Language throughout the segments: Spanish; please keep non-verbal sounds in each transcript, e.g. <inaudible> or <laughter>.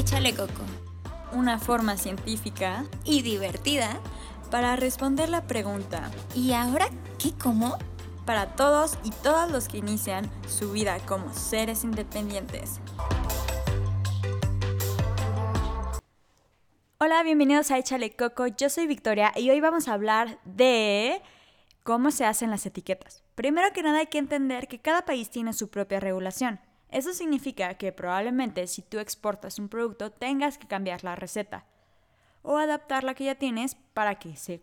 Échale Coco. Una forma científica y divertida para responder la pregunta ¿Y ahora qué como? Para todos y todas los que inician su vida como seres independientes. Hola, bienvenidos a Échale Coco. Yo soy Victoria y hoy vamos a hablar de cómo se hacen las etiquetas. Primero que nada hay que entender que cada país tiene su propia regulación. Eso significa que probablemente si tú exportas un producto tengas que cambiar la receta o adaptar la que ya tienes para que se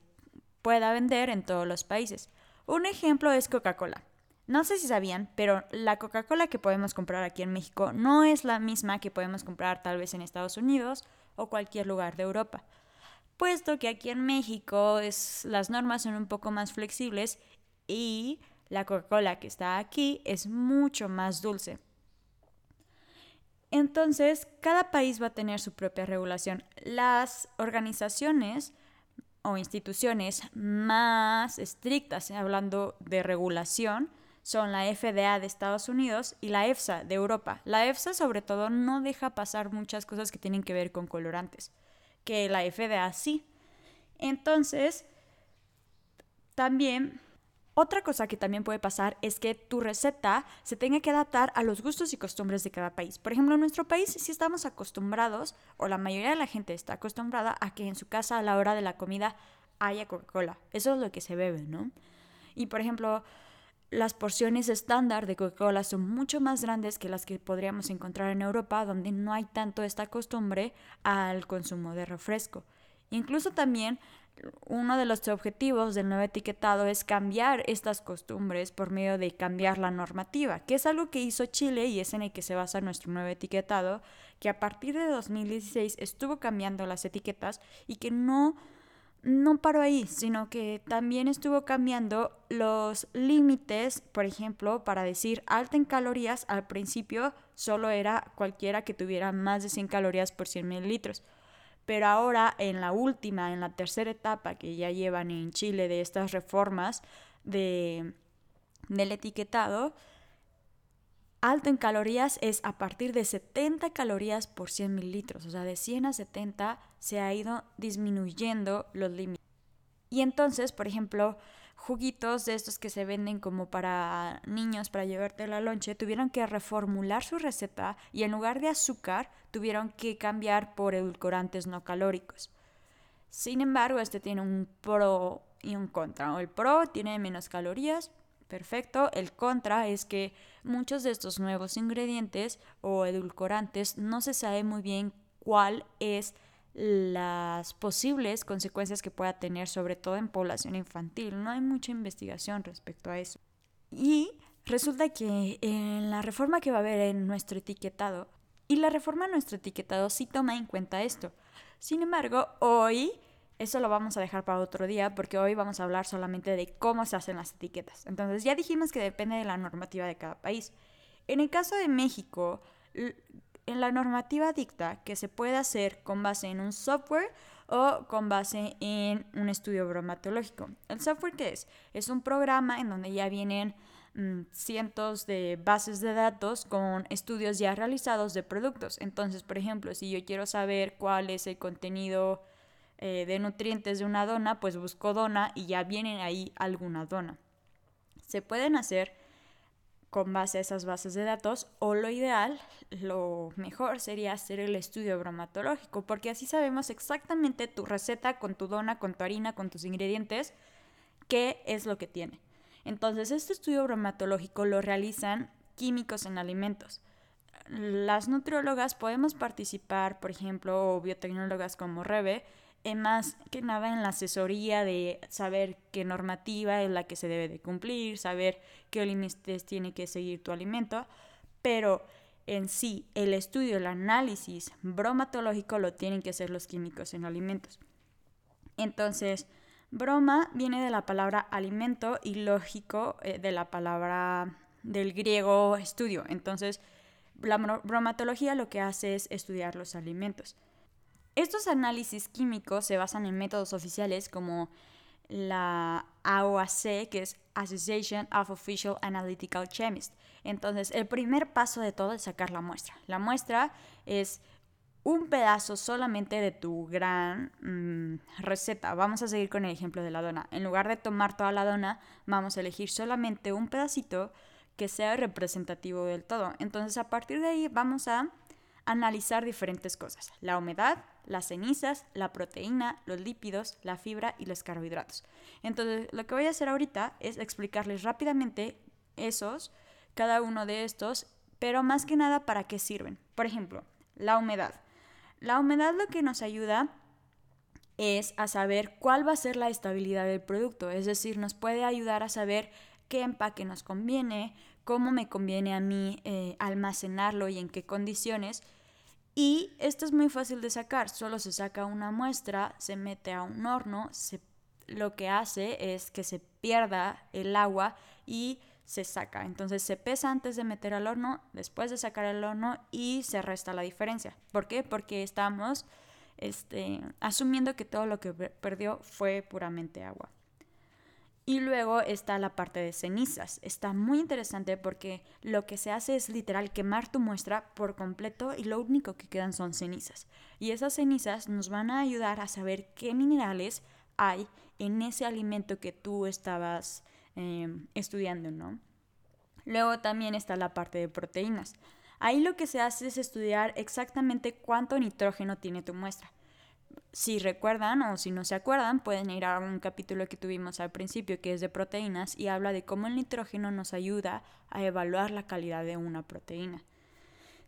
pueda vender en todos los países. Un ejemplo es Coca-Cola. No sé si sabían, pero la Coca-Cola que podemos comprar aquí en México no es la misma que podemos comprar tal vez en Estados Unidos o cualquier lugar de Europa. Puesto que aquí en México es, las normas son un poco más flexibles y la Coca-Cola que está aquí es mucho más dulce. Entonces, cada país va a tener su propia regulación. Las organizaciones o instituciones más estrictas, hablando de regulación, son la FDA de Estados Unidos y la EFSA de Europa. La EFSA sobre todo no deja pasar muchas cosas que tienen que ver con colorantes, que la FDA sí. Entonces, también otra cosa que también puede pasar es que tu receta se tenga que adaptar a los gustos y costumbres de cada país. Por ejemplo, en nuestro país sí estamos acostumbrados, o la mayoría de la gente está acostumbrada a que en su casa a la hora de la comida haya Coca-Cola. Eso es lo que se bebe, ¿no? Y por ejemplo, las porciones estándar de Coca-Cola son mucho más grandes que las que podríamos encontrar en Europa, donde no hay tanto esta costumbre al consumo de refresco. Incluso también uno de los objetivos del nuevo etiquetado es cambiar estas costumbres por medio de cambiar la normativa, que es algo que hizo Chile y es en el que se basa nuestro nuevo etiquetado, que a partir de 2016 estuvo cambiando las etiquetas y que no no paró ahí, sino que también estuvo cambiando los límites, por ejemplo, para decir alta en calorías, al principio solo era cualquiera que tuviera más de 100 calorías por 100 mililitros pero ahora en la última, en la tercera etapa que ya llevan en Chile de estas reformas de, del etiquetado, alto en calorías es a partir de 70 calorías por 100 mililitros, o sea, de 100 a 70 se ha ido disminuyendo los límites. Y entonces, por ejemplo, juguitos de estos que se venden como para niños para llevarte la lonche, tuvieron que reformular su receta y en lugar de azúcar tuvieron que cambiar por edulcorantes no calóricos. Sin embargo, este tiene un pro y un contra. El pro tiene menos calorías, perfecto. El contra es que muchos de estos nuevos ingredientes o edulcorantes no se sabe muy bien cuál es las posibles consecuencias que pueda tener, sobre todo en población infantil. No hay mucha investigación respecto a eso. Y resulta que en la reforma que va a haber en nuestro etiquetado, y la reforma en nuestro etiquetado sí toma en cuenta esto. Sin embargo, hoy, eso lo vamos a dejar para otro día, porque hoy vamos a hablar solamente de cómo se hacen las etiquetas. Entonces ya dijimos que depende de la normativa de cada país. En el caso de México, la normativa dicta que se puede hacer con base en un software o con base en un estudio bromatológico. ¿El software qué es? Es un programa en donde ya vienen mm, cientos de bases de datos con estudios ya realizados de productos. Entonces, por ejemplo, si yo quiero saber cuál es el contenido eh, de nutrientes de una dona, pues busco dona y ya viene ahí alguna dona. Se pueden hacer con base a esas bases de datos o lo ideal, lo mejor sería hacer el estudio bromatológico porque así sabemos exactamente tu receta con tu dona, con tu harina, con tus ingredientes, qué es lo que tiene. Entonces este estudio bromatológico lo realizan químicos en alimentos. Las nutriólogas podemos participar, por ejemplo, o biotecnólogas como Rebe, más que nada en la asesoría de saber qué normativa es la que se debe de cumplir, saber qué límites tiene que seguir tu alimento, pero en sí el estudio, el análisis bromatológico lo tienen que hacer los químicos en alimentos. Entonces, broma viene de la palabra alimento y lógico eh, de la palabra del griego estudio. Entonces, la bromatología lo que hace es estudiar los alimentos. Estos análisis químicos se basan en métodos oficiales como la AOAC, que es Association of Official Analytical Chemists. Entonces, el primer paso de todo es sacar la muestra. La muestra es un pedazo solamente de tu gran mm, receta. Vamos a seguir con el ejemplo de la dona. En lugar de tomar toda la dona, vamos a elegir solamente un pedacito que sea representativo del todo. Entonces a partir de ahí vamos a analizar diferentes cosas. La humedad, las cenizas, la proteína, los lípidos, la fibra y los carbohidratos. Entonces lo que voy a hacer ahorita es explicarles rápidamente esos, cada uno de estos, pero más que nada para qué sirven. Por ejemplo, la humedad. La humedad lo que nos ayuda es a saber cuál va a ser la estabilidad del producto, es decir, nos puede ayudar a saber qué empaque nos conviene, cómo me conviene a mí eh, almacenarlo y en qué condiciones. Y esto es muy fácil de sacar, solo se saca una muestra, se mete a un horno, lo que hace es que se pierda el agua y se saca. Entonces se pesa antes de meter al horno, después de sacar el horno y se resta la diferencia. ¿Por qué? Porque estamos este, asumiendo que todo lo que perdió fue puramente agua. Y luego está la parte de cenizas. Está muy interesante porque lo que se hace es literal quemar tu muestra por completo y lo único que quedan son cenizas. Y esas cenizas nos van a ayudar a saber qué minerales hay en ese alimento que tú estabas Em, estudiando, ¿no? Luego también está la parte de proteínas. Ahí lo que se hace es estudiar exactamente cuánto nitrógeno tiene tu muestra. Si recuerdan o si no se acuerdan, pueden ir a un capítulo que tuvimos al principio que es de proteínas y habla de cómo el nitrógeno nos ayuda a evaluar la calidad de una proteína.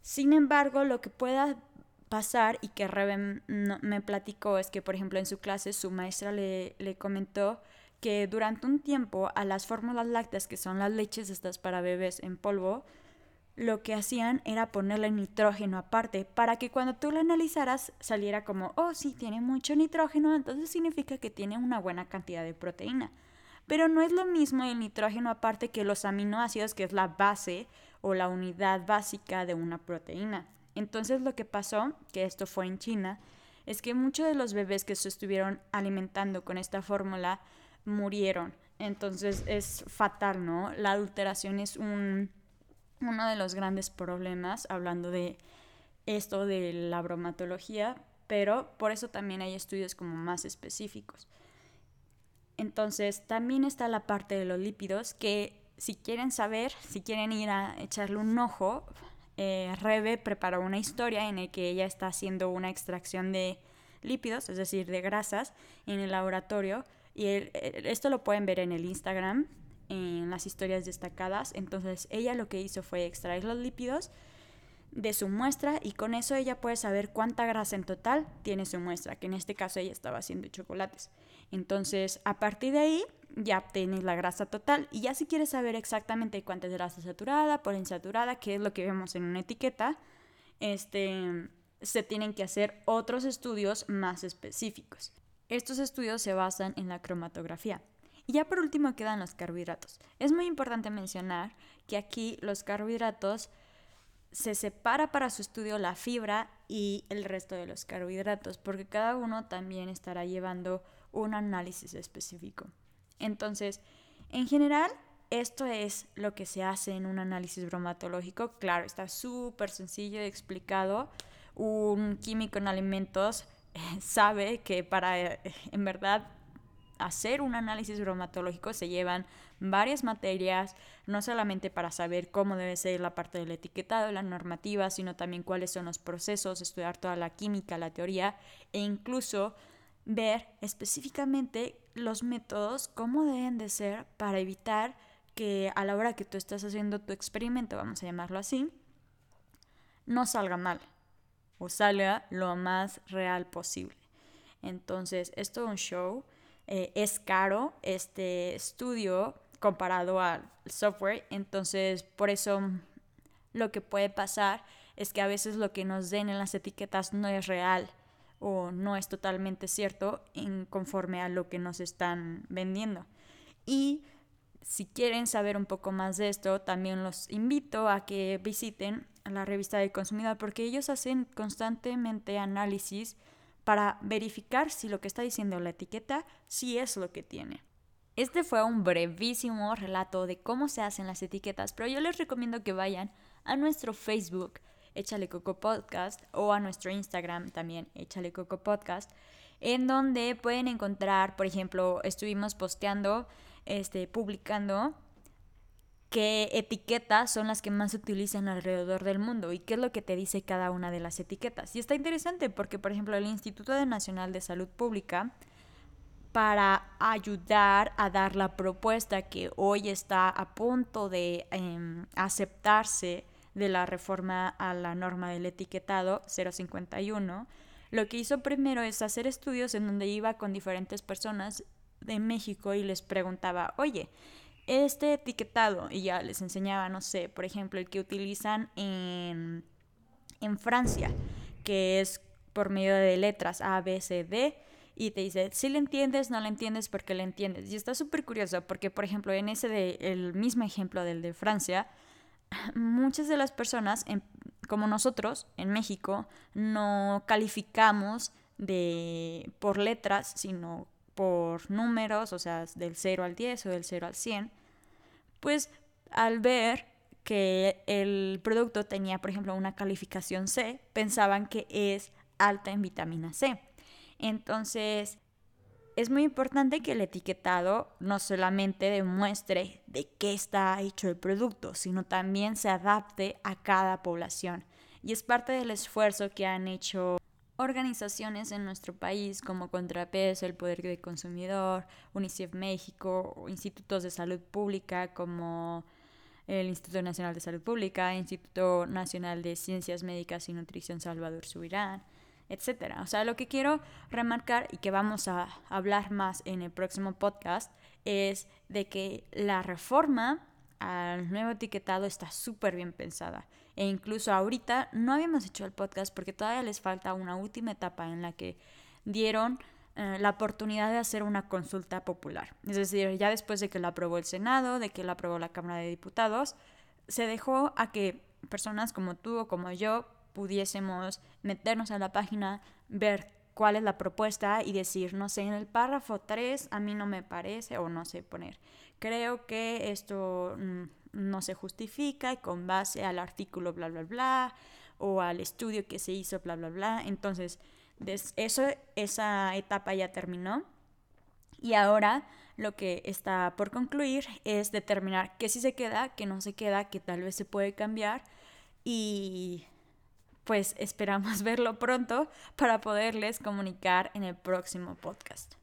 Sin embargo, lo que pueda pasar y que Reben me platicó es que, por ejemplo, en su clase su maestra le, le comentó que durante un tiempo a las fórmulas lácteas, que son las leches estas para bebés en polvo, lo que hacían era ponerle nitrógeno aparte para que cuando tú lo analizaras saliera como, oh sí, tiene mucho nitrógeno, entonces significa que tiene una buena cantidad de proteína. Pero no es lo mismo el nitrógeno aparte que los aminoácidos, que es la base o la unidad básica de una proteína. Entonces lo que pasó, que esto fue en China, es que muchos de los bebés que se estuvieron alimentando con esta fórmula murieron. Entonces es fatal, ¿no? La adulteración es un, uno de los grandes problemas, hablando de esto de la bromatología, pero por eso también hay estudios como más específicos. Entonces también está la parte de los lípidos que si quieren saber, si quieren ir a echarle un ojo, eh, Rebe preparó una historia en la que ella está haciendo una extracción de lípidos, es decir, de grasas, en el laboratorio y esto lo pueden ver en el Instagram, en las historias destacadas. Entonces ella lo que hizo fue extraer los lípidos de su muestra y con eso ella puede saber cuánta grasa en total tiene su muestra, que en este caso ella estaba haciendo chocolates. Entonces, a partir de ahí ya tienes la grasa total y ya si quieres saber exactamente cuánta es grasa saturada, poliinsaturada, que es lo que vemos en una etiqueta, este se tienen que hacer otros estudios más específicos. Estos estudios se basan en la cromatografía. Y ya por último quedan los carbohidratos. Es muy importante mencionar que aquí los carbohidratos se separa para su estudio la fibra y el resto de los carbohidratos, porque cada uno también estará llevando un análisis específico. Entonces, en general, esto es lo que se hace en un análisis bromatológico. Claro, está súper sencillo y explicado. Un químico en alimentos <laughs> sabe que para eh, en verdad hacer un análisis bromatológico se llevan varias materias, no solamente para saber cómo debe ser la parte del etiquetado, la normativa, sino también cuáles son los procesos, estudiar toda la química, la teoría e incluso ver específicamente los métodos, cómo deben de ser para evitar que a la hora que tú estás haciendo tu experimento, vamos a llamarlo así, no salga mal o salga lo más real posible. Entonces, esto es un show. Eh, es caro este estudio comparado al software. Entonces, por eso lo que puede pasar es que a veces lo que nos den en las etiquetas no es real o no es totalmente cierto en conforme a lo que nos están vendiendo. Y si quieren saber un poco más de esto, también los invito a que visiten la revista del consumidor porque ellos hacen constantemente análisis para verificar si lo que está diciendo la etiqueta sí es lo que tiene. Este fue un brevísimo relato de cómo se hacen las etiquetas, pero yo les recomiendo que vayan a nuestro Facebook Échale Coco Podcast o a nuestro Instagram también, Échale Coco Podcast, en donde pueden encontrar, por ejemplo, estuvimos posteando, este, publicando qué etiquetas son las que más se utilizan alrededor del mundo y qué es lo que te dice cada una de las etiquetas. Y está interesante porque, por ejemplo, el Instituto Nacional de Salud Pública, para ayudar a dar la propuesta que hoy está a punto de em, aceptarse de la reforma a la norma del etiquetado 051, lo que hizo primero es hacer estudios en donde iba con diferentes personas de México y les preguntaba, oye, este etiquetado, y ya les enseñaba, no sé, por ejemplo, el que utilizan en, en Francia, que es por medio de letras A, B, C, D, y te dice, si le entiendes, no le entiendes, porque le entiendes. Y está súper curioso, porque por ejemplo, en ese de, el mismo ejemplo del de Francia, <laughs> muchas de las personas, como nosotros en México, no calificamos de, por letras, sino por números, o sea, del 0 al 10 o del 0 al 100 pues al ver que el producto tenía, por ejemplo, una calificación C, pensaban que es alta en vitamina C. Entonces, es muy importante que el etiquetado no solamente demuestre de qué está hecho el producto, sino también se adapte a cada población. Y es parte del esfuerzo que han hecho organizaciones en nuestro país como Contrapeso, el Poder del Consumidor, UNICEF México, institutos de salud pública como el Instituto Nacional de Salud Pública, Instituto Nacional de Ciencias Médicas y Nutrición Salvador Subirán, etc. O sea, lo que quiero remarcar y que vamos a hablar más en el próximo podcast es de que la reforma al nuevo etiquetado está súper bien pensada. E incluso ahorita no habíamos hecho el podcast porque todavía les falta una última etapa en la que dieron eh, la oportunidad de hacer una consulta popular. Es decir, ya después de que la aprobó el Senado, de que la aprobó la Cámara de Diputados, se dejó a que personas como tú o como yo pudiésemos meternos a la página, ver cuál es la propuesta y decir, no sé, en el párrafo 3 a mí no me parece o no sé poner. Creo que esto mm, no se justifica y con base al artículo bla bla bla o al estudio que se hizo bla bla bla. Entonces, eso, esa etapa ya terminó y ahora lo que está por concluir es determinar qué sí se queda, qué no se queda, qué tal vez se puede cambiar y pues <laughs> esperamos verlo pronto para poderles comunicar en el próximo podcast.